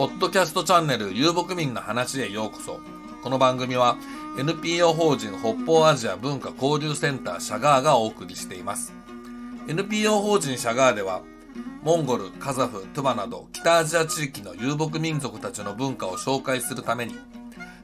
ポッドキャストチャンネル遊牧民の話へようこそ。この番組は NPO 法人北方アジア文化交流センターシャガーがお送りしています。NPO 法人シャガーでは、モンゴル、カザフ、トゥバなど北アジア地域の遊牧民族たちの文化を紹介するために、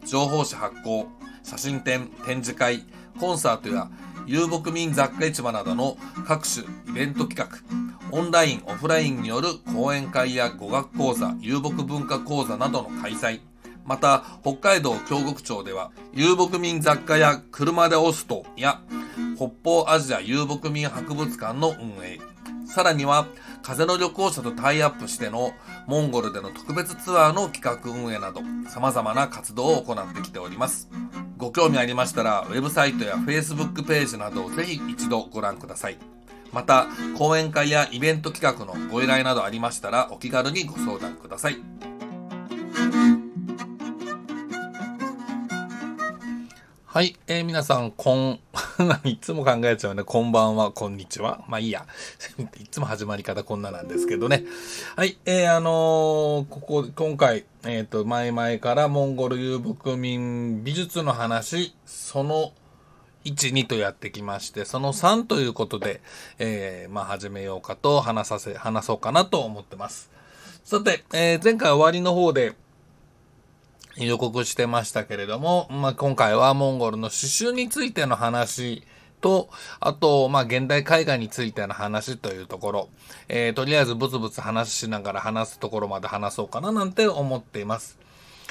情報誌発行、写真展、展示会、コンサートや遊牧民雑貨市場などの各種イベント企画、オンライン、オフラインによる講演会や語学講座、遊牧文化講座などの開催、また、北海道京極町では、遊牧民雑貨や車で押すとや、北方アジア遊牧民博物館の運営、さらには、風の旅行者とタイアップしてのモンゴルでの特別ツアーの企画運営など、様々な活動を行ってきております。ご興味ありましたら、ウェブサイトや Facebook ページなどをぜひ一度ご覧ください。また、講演会やイベント企画のご依頼などありましたら、お気軽にご相談ください。はい、えー、皆さん、こん、いつも考えちゃうね。こんばんは、こんにちは。まあいいや。いつも始まり方こんななんですけどね。はい、えー、あのー、ここ、今回、えっ、ー、と、前々からモンゴル遊牧民美術の話、その1、2とやってきまして、その3ということで、えー、まあ始めようかと話させ、話そうかなと思ってます。さて、えー、前回終わりの方で、予告してましたけれども、まあ、今回はモンゴルの刺繍についての話と、あと、まあ、現代絵画についての話というところ、えー、とりあえずブツブツ話しながら話すところまで話そうかななんて思っています。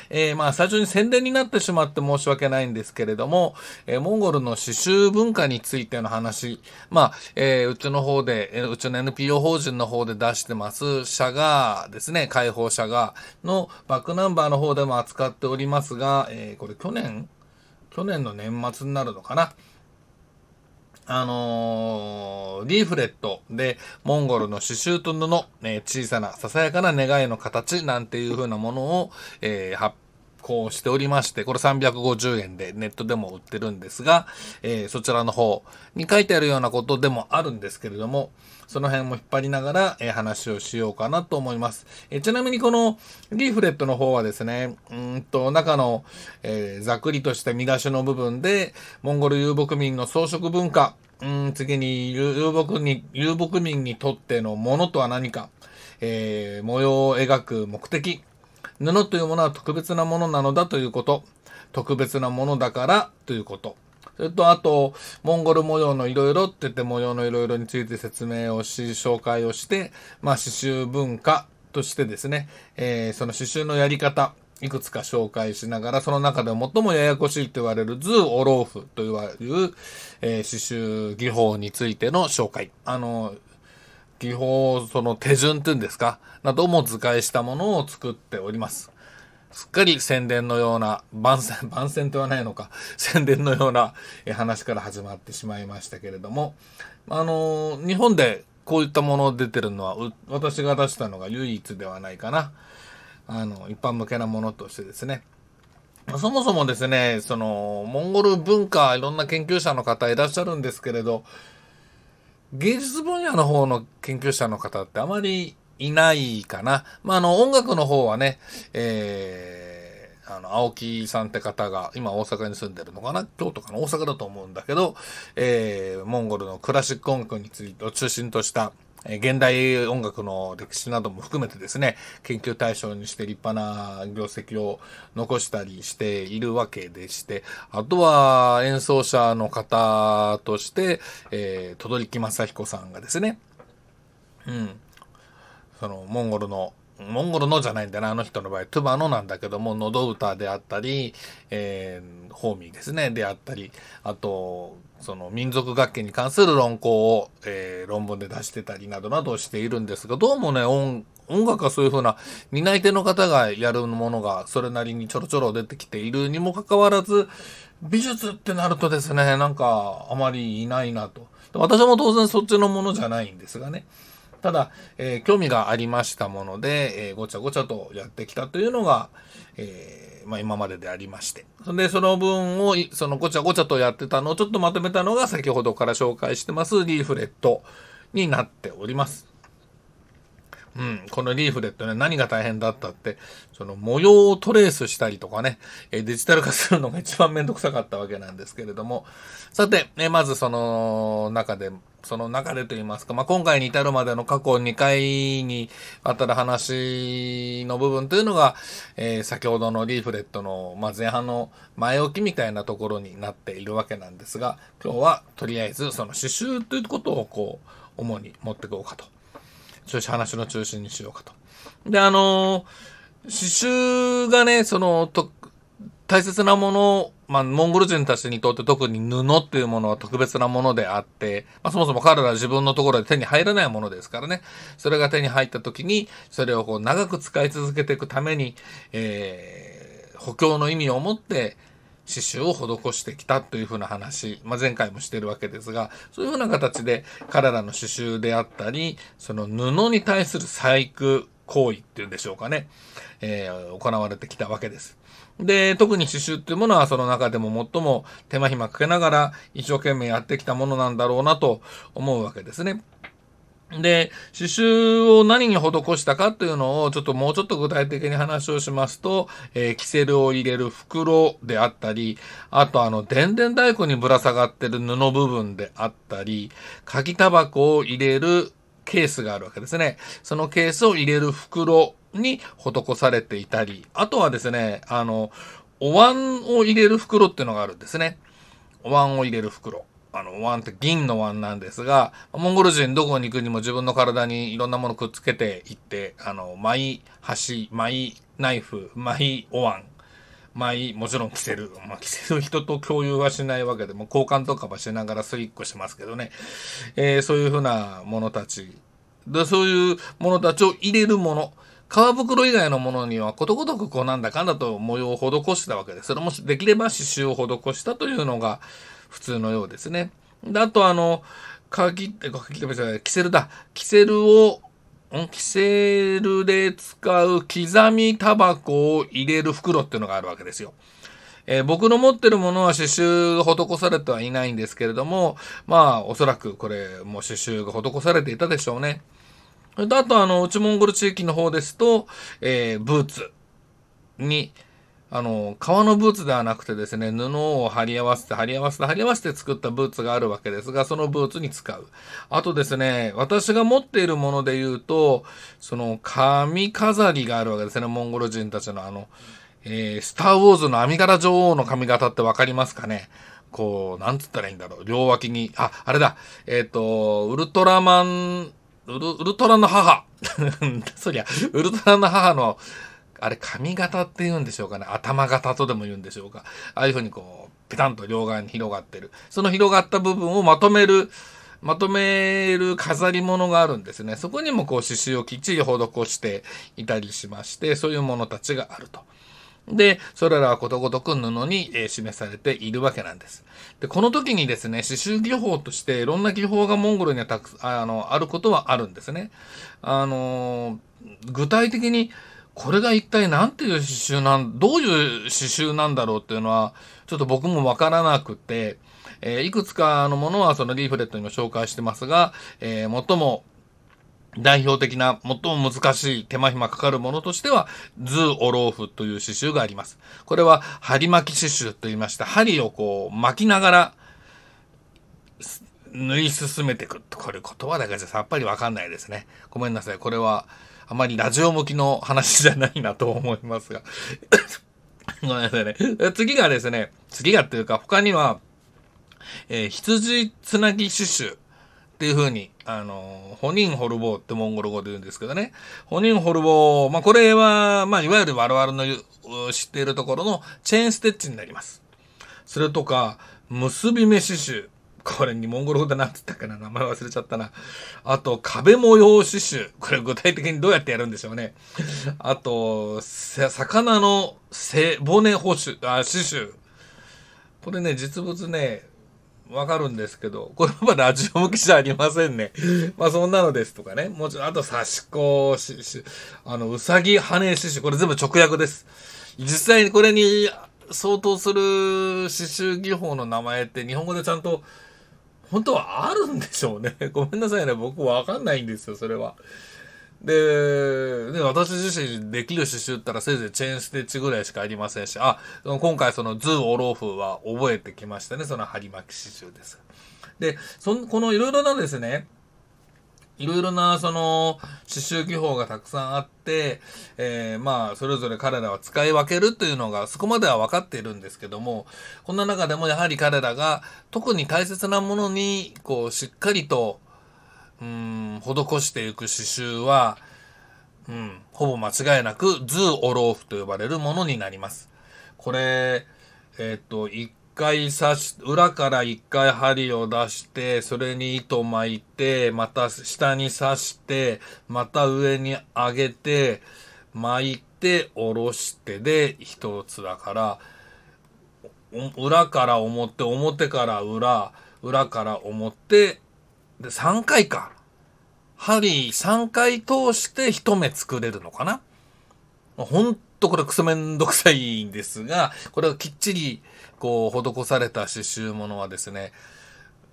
えー、まあ、最初に宣伝になってしまって申し訳ないんですけれども、えー、モンゴルの刺繍文化についての話、まあ、えー、うちの方で、えうちの NPO 法人の方で出してます、シャガーですね、解放シャガーのバックナンバーの方でも扱っておりますが、えこれ去年去年の年末になるのかな。あのー、リーフレットで、モンゴルの刺繍と布、ね、小さなささやかな願いの形なんていう風なものを、えー、発行しておりまして、これ350円でネットでも売ってるんですが、えー、そちらの方に書いてあるようなことでもあるんですけれども、その辺も引っ張りながら、えー、話をしようかなと思います。えー、ちなみにこのリーフレットの方はですね、うんと中の、えー、ざっくりとした見出しの部分で、モンゴル遊牧民の装飾文化、うん、次に遊牧に、遊牧民にとってのものとは何か、え、模様を描く目的、布というものは特別なものなのだということ、特別なものだからということ、それと、あと、モンゴル模様のいろいろって言って模様のいろいろについて説明をし、紹介をして、まあ、刺繍文化としてですね、えー、その刺繍のやり方、いくつか紹介しながら、その中で最もややこしいと言われるズー・オローフと言われる、えー、刺繍技法についての紹介。あの、技法、その手順っていうんですか、なども図解したものを作っております。すっかり宣伝のような、番宣、番宣ではないのか、宣伝のような話から始まってしまいましたけれども、あの、日本でこういったもの出てるのは、私が出したのが唯一ではないかな。あの、一般向けなものとしてですね。そもそもですね、その、モンゴル文化、いろんな研究者の方いらっしゃるんですけれど、芸術分野の方の研究者の方ってあまりいないかな。まあ、あの、音楽の方はね、えー、あの、青木さんって方が、今大阪に住んでるのかな？京都かな？大阪だと思うんだけど、えー、モンゴルのクラシック音楽についてを中心とした、現代音楽の歴史なども含めてですね、研究対象にして立派な業績を残したりしているわけでして、あとは演奏者の方として、えー、轟木正彦さんがですね、うん、そのモンゴルのモンゴルのじゃないんだな、あの人の場合、トゥバのなんだけども、喉歌であったり、えー、ホーミーですね、であったり、あと、その民族楽器に関する論考を、えー、論文で出してたりなどなどしているんですが、どうもね、音、音楽はそういうふうな担い手の方がやるものがそれなりにちょろちょろ出てきているにもかかわらず、美術ってなるとですね、なんかあまりいないなと。私も当然そっちのものじゃないんですがね。ただ、えー、興味がありましたもので、えー、ごちゃごちゃとやってきたというのが、えー、まあ、今まででありまして。で、その分を、そのごちゃごちゃとやってたのをちょっとまとめたのが先ほどから紹介してますリーフレットになっております。うん、このリーフレットね、何が大変だったって、その模様をトレースしたりとかね、えデジタル化するのが一番めんどくさかったわけなんですけれども、さて、えまずその中で、その中でと言いますか、まあ、今回に至るまでの過去2回にあたら話の部分というのが、えー、先ほどのリーフレットの、まあ、前半の前置きみたいなところになっているわけなんですが、今日はとりあえずその刺繍ということをこう、主に持っていこうかと。そういう話の中心にしようかと。で、あの刺繍がね、その、と、大切なもの、まあ、モンゴル人たちにとって特に布っていうものは特別なものであって、まあ、そもそも彼らは自分のところで手に入らないものですからね。それが手に入った時に、それをこう長く使い続けていくために、えー、補強の意味を持って、刺繍を施してきたというふうな話、まあ、前回もしてるわけですが、そういうふうな形で彼らの刺繍であったり、その布に対する細工行為っていうんでしょうかね、えー、行われてきたわけです。で、特に刺繍っていうものはその中でも最も手間暇かけながら一生懸命やってきたものなんだろうなと思うわけですね。で、刺繍を何に施したかというのをちょっともうちょっと具体的に話をしますと、えー、キセルを入れる袋であったり、あとあの、電電太鼓にぶら下がってる布部分であったり、鍵タバコを入れるケースがあるわけですね。そのケースを入れる袋に施されていたり、あとはですね、あの、お椀を入れる袋っていうのがあるんですね。お椀を入れる袋。あの、ワンって銀のワンなんですが、モンゴル人どこに行くにも自分の体にいろんなものくっつけていって、あの、マイ箸、マイナイフ、マイお椀、マイ、もちろん着せる。まあ、着せる人と共有はしないわけでも、交換とかはしながらスイックしますけどね。えー、そういうふうなものたち。で、そういうものたちを入れるもの。皮袋以外のものにはことごとくこうなんだかんだと模様を施したわけです。それもできれば刺繍を施したというのが、普通のようですね。であとあの、鍵って、鍵ってじゃない、キセルだ。キセルを、ん？キセルで使う刻みタバコを入れる袋っていうのがあるわけですよ。えー、僕の持ってるものは刺繍が施されてはいないんですけれども、まあ、おそらくこれ、も刺繍が施されていたでしょうね。あと、あの、内モンゴル地域の方ですと、えー、ブーツに、あの、革のブーツではなくてですね、布を貼り合わせて、貼り合わせて、貼り合わせて作ったブーツがあるわけですが、そのブーツに使う。あとですね、私が持っているもので言うと、その、髪飾りがあるわけですね、モンゴル人たちのあの、えー、スター・ウォーズの網柄女王の髪型ってわかりますかね？こう、なんつったらいいんだろう？両脇に、あ、あれだ。えっ、ー、と、ウルトラマン、ウルウルトラの母。そりゃ、ウルトラの母の、あれ髪型って言うんでしょうかね。頭型とでも言うんでしょうか。ああいうふうにこう、ペタンと両側に広がってる。その広がった部分をまとめる、まとめる飾り物があるんですね。そこにもこう刺繍をきっちり施していたりしまして、そういうものたちがあると。で、それらはことごとく布に、え示されているわけなんです。で、この時にですね、刺繍技法としていろんな技法がモンゴルにはたくあの、あることはあるんですね。あの、具体的にこれが一体何ていう刺繍なん、どういう刺繍なんだろうっていうのは、ちょっと僕もわからなくて、えー、いくつかのものはそのリーフレットにも紹介してますが、えー、最も代表的な、最も難しい手間暇かかるものとしては、ズー・オローフという刺繍があります。これは、針巻き刺繍と言いまして、針をこう巻きながら、縫い進めていく。これ言葉だけじゃさっぱりわかんないですね。ごめんなさい。これは、あまりラジオ向きの話じゃないなと思いますが ごめんなさいね。次がですね、次がっていうか他には、えー、羊つなぎ刺繍っていう風に、あの、ホニンホルボーってモンゴル語で言うんですけどね。ホニンホルボー、まあこれは、まあいわゆる我々の知っているところのチェーンステッチになります。それとか、結び目刺繍。これにモンゴル語で何て言ったかな名前忘れちゃったな。あと、壁模様刺繍。これ具体的にどうやってやるんでしょうね。あと、魚の背骨保守、あ、刺繍。これね、実物ね、わかるんですけど、これはラジオ向きじゃありませんね。まあそんなのですとかね。もちろん、あと刺し子、し、し、あの、うさぎ羽刺繍。これ全部直訳です。実際にこれに相当する刺繍技法の名前って日本語でちゃんと本当はあるんでしょうね。ごめんなさいね。僕わかんないんですよ、それは。で、で、私自身できる刺繍ったらせいぜいチェーンステッチぐらいしかありませんし、あ、今回そのズーオローフは覚えてきましたね。その針巻き刺繍です。で、その、このいろいろなですね、いろいろな、その、刺繍技法がたくさんあって、えー、まあ、それぞれ彼らは使い分けるというのが、そこまでは分かっているんですけども、こんな中でもやはり彼らが、特に大切なものに、こう、しっかりと、うん、施していく刺繍は、うん、ほぼ間違いなく、ズーオローフと呼ばれるものになります。これ、えっ、と、回刺し、裏から一回針を出して、それに糸巻いて、また下に刺して、また上に上げて、巻いて、下ろしてで一つだから、裏から表、表から裏、裏から表、で、3回か。針3回通して一目作れるのかなほんとこれクソめんどくさいんですが、これはきっちりこう施された刺繍物はですね、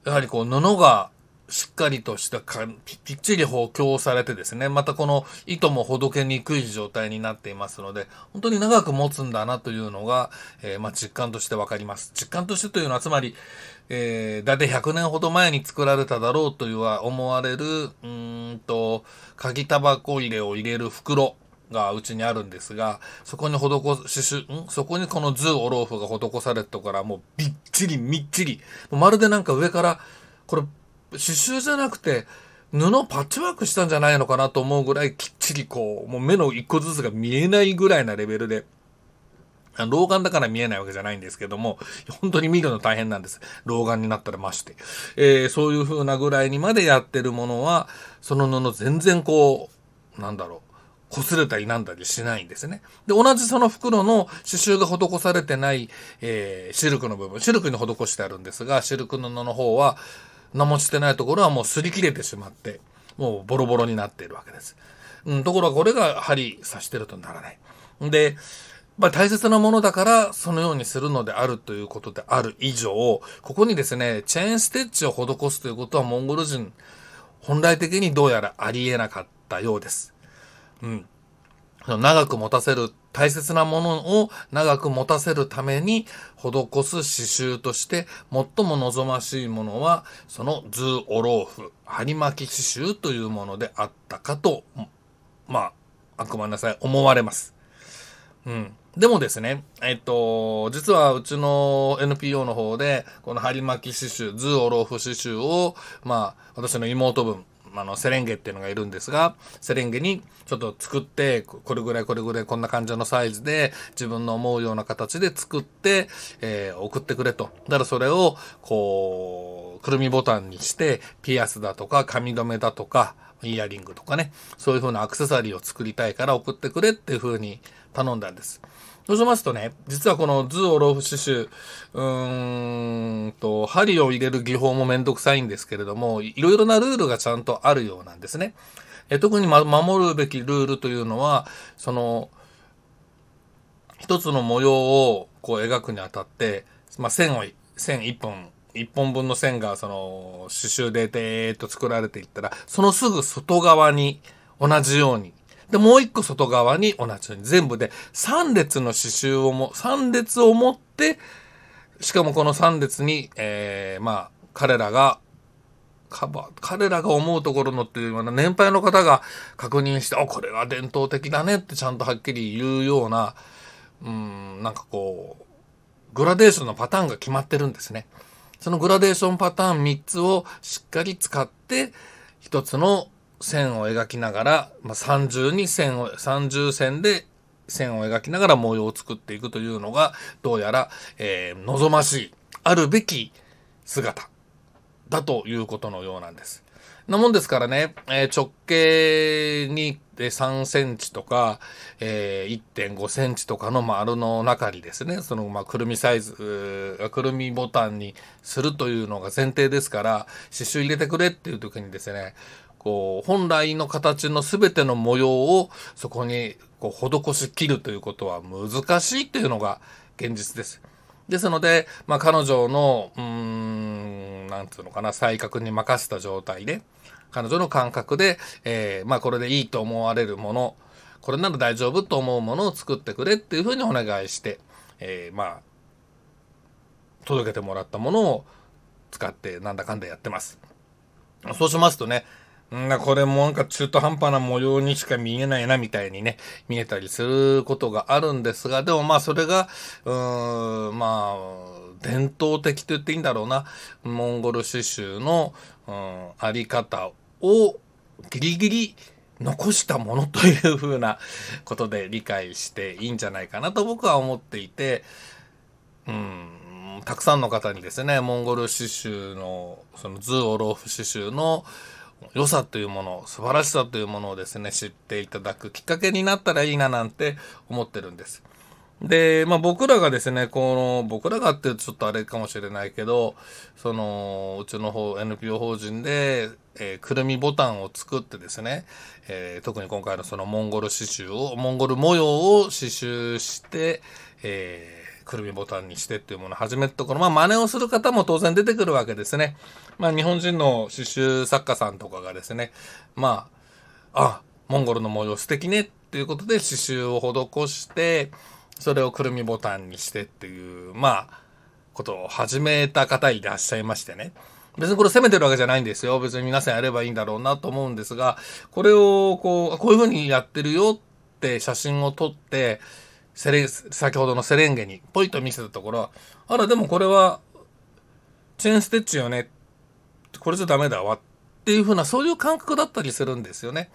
やはりこう布がしっかりとしたかぴっちり補強されてですね、またこの糸もほどけにくい状態になっていますので、本当に長く持つんだなというのが、えー、まあ、実感としてわかります。実感としてというのは、つまり、えー、だいたい100年ほど前に作られただろうというは思われる、うんと、鍵タバコ入れを入れる袋がうちにあるんですが、そこに施し、ん？そこにこのズーオローフが施されてからもうびっちりみっちり、まるでなんか上から、これ刺繍じゃなくて、布パッチワークしたんじゃないのかなと思うぐらいきっちりこう、もう目の一個ずつが見えないぐらいなレベルで、老眼だから見えないわけじゃないんですけども、本当に見るの大変なんです。老眼になったらまして。えー、そういう風なぐらいにまでやってるものは、その布全然こう、なんだろう。擦れたりなんだりしないんですね。で、同じその袋の刺繍が施されてない、えー、シルクの部分、シルクに施してあるんですが、シルク布の方は、何もしてないところはもう擦り切れてしまって、もうボロボロになっているわけです。うん、ところがこれが針刺してるとならない。で、まあ、大切なものだからそのようにするのであるということである以上、ここにですね、チェーンステッチを施すということはモンゴル人、本来的にどうやらありえなかったようです。うん。長く持たせる、大切なものを長く持たせるために施す刺繍として最も望ましいものは、そのズーオローフ、針巻き刺繍というものであったかと、まあ、あくまなさい、思われます。うん。でもですね、えっと、実はうちの NPO の方で、この針巻き刺繍、ズーオローフ刺繍を、まあ、私の妹分、あの、セレンゲっていうのがいるんですが、セレンゲにちょっと作って、これぐらいこれぐらいこんな感じのサイズで、自分の思うような形で作って、えー、送ってくれと。だからそれを、こう、くるみボタンにして、ピアスだとか、髪留めだとか、イヤリングとかね、そういう風なアクセサリーを作りたいから送ってくれっていう風に頼んだんです。そうしますとね、実はこの図をローフ刺繍、うーんと、針を入れる技法もめんどくさいんですけれども、いろいろなルールがちゃんとあるようなんですね。え特に、ま、守るべきルールというのは、その、一つの模様をこう描くにあたって、まあ、線を、線一本、一本分の線がその刺繍ででーっと作られていったら、そのすぐ外側に同じようにで、もう一個外側に同じように、全部で3列の刺繍をも、3列を持って、しかもこの3列に、えー、まあ、彼らが、カバー、彼らが思うところのっていうような年配の方が確認して、あ、これは伝統的だねってちゃんとはっきり言うような、うん、なんかこう、グラデーションのパターンが決まってるんですね。そのグラデーションパターン3つをしっかり使って、一つの線を描きながら、まあ、30に線を、30線で線を描きながら模様を作っていくというのが、どうやら、えー、望ましい、あるべき姿だということのようなんです。なもんですからね、えー、直径に3センチとか、えー、1.5センチとかの丸の中にですね、その、まあ、くるみサイズ、くるみボタンにするというのが前提ですから、刺繍入れてくれっていう時にですね、こう、本来の形の全ての模様をそこにこう施し切るということは難しいというのが現実です。ですので、まあ、彼女の、うーん、なんつうのかな、才覚に任せた状態で、彼女の感覚で、えー、まあこれでいいと思われるもの、これなら大丈夫と思うものを作ってくれっていうふうにお願いして、えー、まあ、届けてもらったものを使ってなんだかんだやってます。そうしますとね、んこれもなんか中途半端な模様にしか見えないなみたいにね、見えたりすることがあるんですが、でもまあそれが、うーん、まあ、伝統的と言っていいんだろうな、モンゴル刺繍の、うん、あり方をギリギリ残したものというふうなことで理解していいんじゃないかなと僕は思っていて、うん、たくさんの方にですね、モンゴル刺繍の、そのズーオローフ刺繍の良さというもの、素晴らしさというものをですね、知っていただくきっかけになったらいいななんて思ってるんです。で、まあ僕らがですね、この、僕らがってちょっとあれかもしれないけど、その、うちの方、NPO 法人で、えー、くるみボタンを作ってですね、えー、特に今回のそのモンゴル刺繍を、モンゴル模様を刺繍して、えー、くるみボタンにしてっていうものを始めたところ、まあ真似をする方も当然出てくるわけですね。まあ日本人の刺繍作家さんとかがですね、まあ、あ、モンゴルの模様素敵ねっていうことで刺繍を施して、それをくるみボタンにしてっていう、まあ、ことを始めた方いらっしゃいましてね。別にこれ責めてるわけじゃないんですよ。別に皆さんやればいいんだろうなと思うんですが、これをこう、こういうふうにやってるよって写真を撮って、セレ先ほどのセレンゲにポイと見せたところ、あら、でもこれは、チェーンステッチよね。これじゃダメだわ。っていうふうな、そういう感覚だったりするんですよね。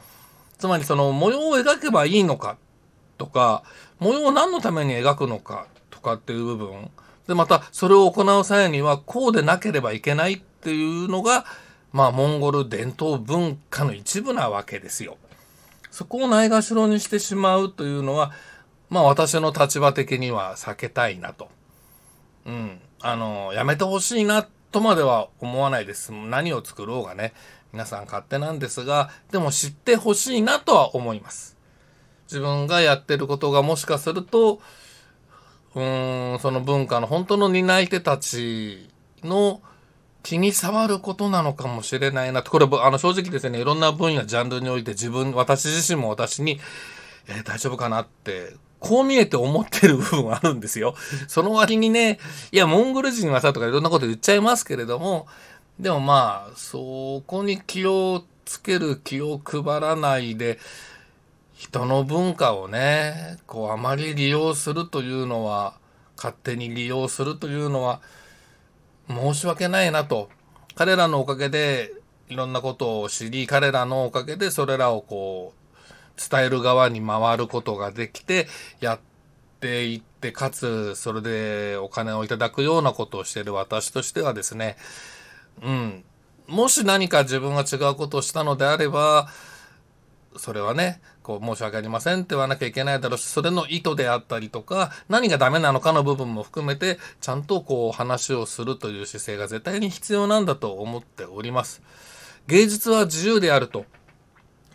つまりその模様を描けばいいのかとか、模様を何のために描くのかとかっていう部分。で、また、それを行う際には、こうでなければいけないっていうのが、まあ、モンゴル伝統文化の一部なわけですよ。そこをないがしろにしてしまうというのは、まあ、私の立場的には避けたいなと。うん。あの、やめてほしいなとまでは思わないです。何を作ろうがね、皆さん勝手なんですが、でも知ってほしいなとは思います。自分がやってることがもしかすると、うーん、その文化の本当の担い手たちの気に障ることなのかもしれないなと。これ、あの、正直ですね、いろんな分野、ジャンルにおいて自分、私自身も私に、えー、大丈夫かなって、こう見えて思ってる部分あるんですよ。その割にね、いや、モンゴル人はさとかいろんなこと言っちゃいますけれども、でもまあ、そこに気をつける気を配らないで、人の文化をね、こうあまり利用するというのは、勝手に利用するというのは、申し訳ないなと。彼らのおかげで、いろんなことを知り、彼らのおかげでそれらをこう、伝える側に回ることができて、やっていって、かつ、それでお金をいただくようなことをしている私としてはですね、うん。もし何か自分が違うことをしたのであれば、それはね、こう申し訳ありませんって言わなきゃいけないだろうし、それの意図であったりとか、何がダメなのかの部分も含めて、ちゃんとこう話をするという姿勢が絶対に必要なんだと思っております。芸術は自由であると。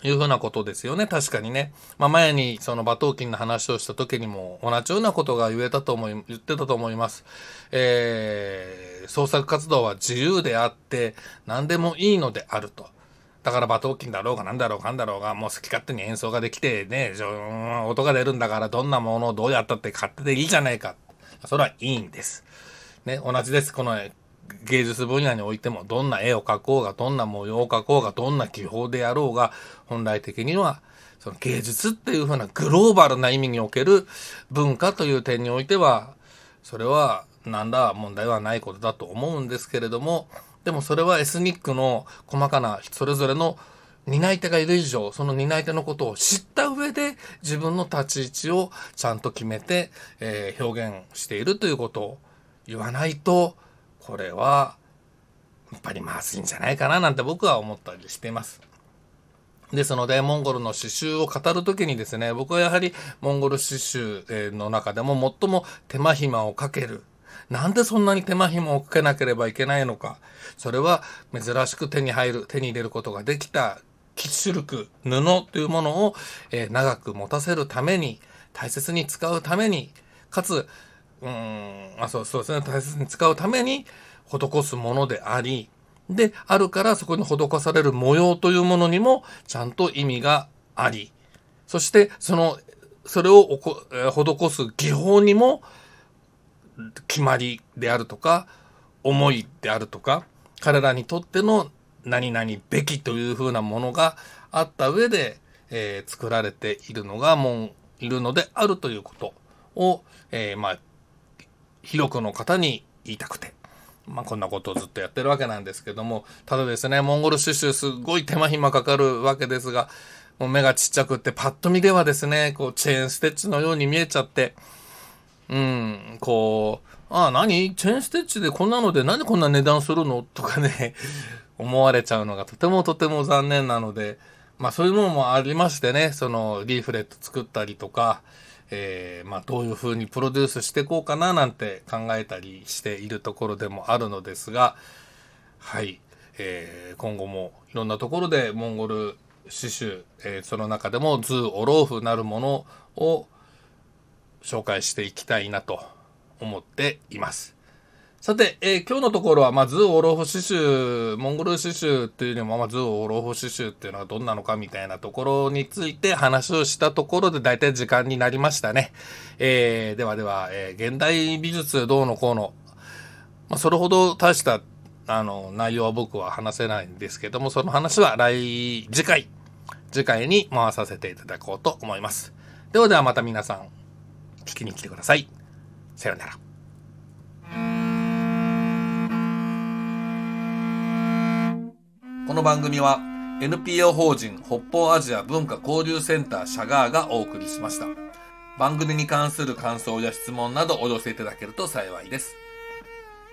いうふうなことですよね。確かにね。まあ、前にその馬頭琴の話をした時にも同じようなことが言えたと思い、言ってたと思います。えー、創作活動は自由であって何でもいいのであると。だから馬頭琴だろうが何だろうかんだろうが、もう好き勝手に演奏ができてね、音が出るんだからどんなものをどうやったって勝手でいいじゃないか。それはいいんです。ね、同じです。この芸術分野においても、どんな絵を描こうが、どんな模様を描こうが、どんな技法であろうが、本来的には、その芸術っていうふうなグローバルな意味における文化という点においては、それは何ら問題はないことだと思うんですけれども、でもそれはエスニックの細かなそれぞれの担い手がいる以上、その担い手のことを知った上で自分の立ち位置をちゃんと決めて、えー、表現しているということを言わないと、これはやっぱりまずいんじゃないかななんて僕は思ったりしています。ですので、モンゴルの刺繍を語るときにですね、僕はやはりモンゴル刺繍の中でも最も手間暇をかけるなんでそんなに手間暇をかけなければいけないのか。それは珍しく手に入る、手に入れることができたキッシュルク、布というものを、え、長く持たせるために、大切に使うために、かつ、うん、あ、そうそうですね、大切に使うために施すものであり、であるからそこに施される模様というものにもちゃんと意味があり、そしてその、それをおこ施す技法にも決まりであるとか、思いであるとか、彼らにとっての何々べきというふうなものがあった上で、えー、作られているのがもういるのであるということを、えー、まあ、広くの方に言いたくて、まあ、こんなことをずっとやってるわけなんですけども、ただですね、モンゴル刺繍すごい手間暇かかるわけですが、もう目がちっちゃくってパッと見ではですね、こうチェーンステッチのように見えちゃって、うん、こう、ああ、何？チェーンステッチでこんなので何でこんな値段するの？とかね、思われちゃうのがとてもとても残念なので、まあそういうものもありましてね、そのリーフレット作ったりとか、えー、まあどういう風にプロデュースしていこうかななんて考えたりしているところでもあるのですが、はい、えー、今後もいろんなところでモンゴル刺繍、えー、その中でもズー・オローフなるものを紹介していきたいなと思っています。さて、えー、今日のところは、まあ、ズーオロフ刺繍、モンゴル刺繍っていうよりも、まあ、ズーオロフ刺繍っていうのはどんなのかみたいなところについて話をしたところで大体時間になりましたね。えー、ではでは、えー、現代美術どうのこうの、まあ、それほど大した、あの、内容は僕は話せないんですけども、その話は来、次回、次回に回させていただこうと思います。ではではまた皆さん、聞きに来てください。さようなら。この番組は NPO 法人北方アジア文化交流センターシャガーがお送りしました。番組に関する感想や質問などお寄せいただけると幸いです。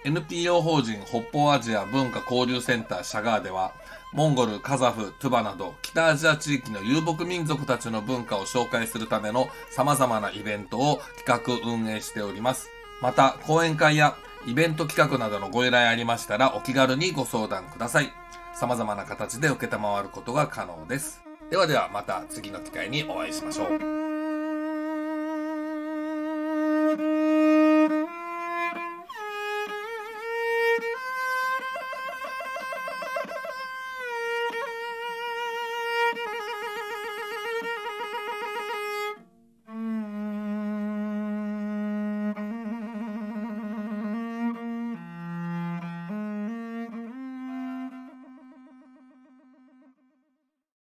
NPO 法人北方アジア文化交流センターシャガーでは、モンゴル、カザフ、トゥバなど北アジア地域の遊牧民族たちの文化を紹介するための様々なイベントを企画運営しております。また、講演会やイベント企画などのご依頼ありましたらお気軽にご相談ください。様々な形で受けたまわることが可能です。ではではまた次の機会にお会いしましょう。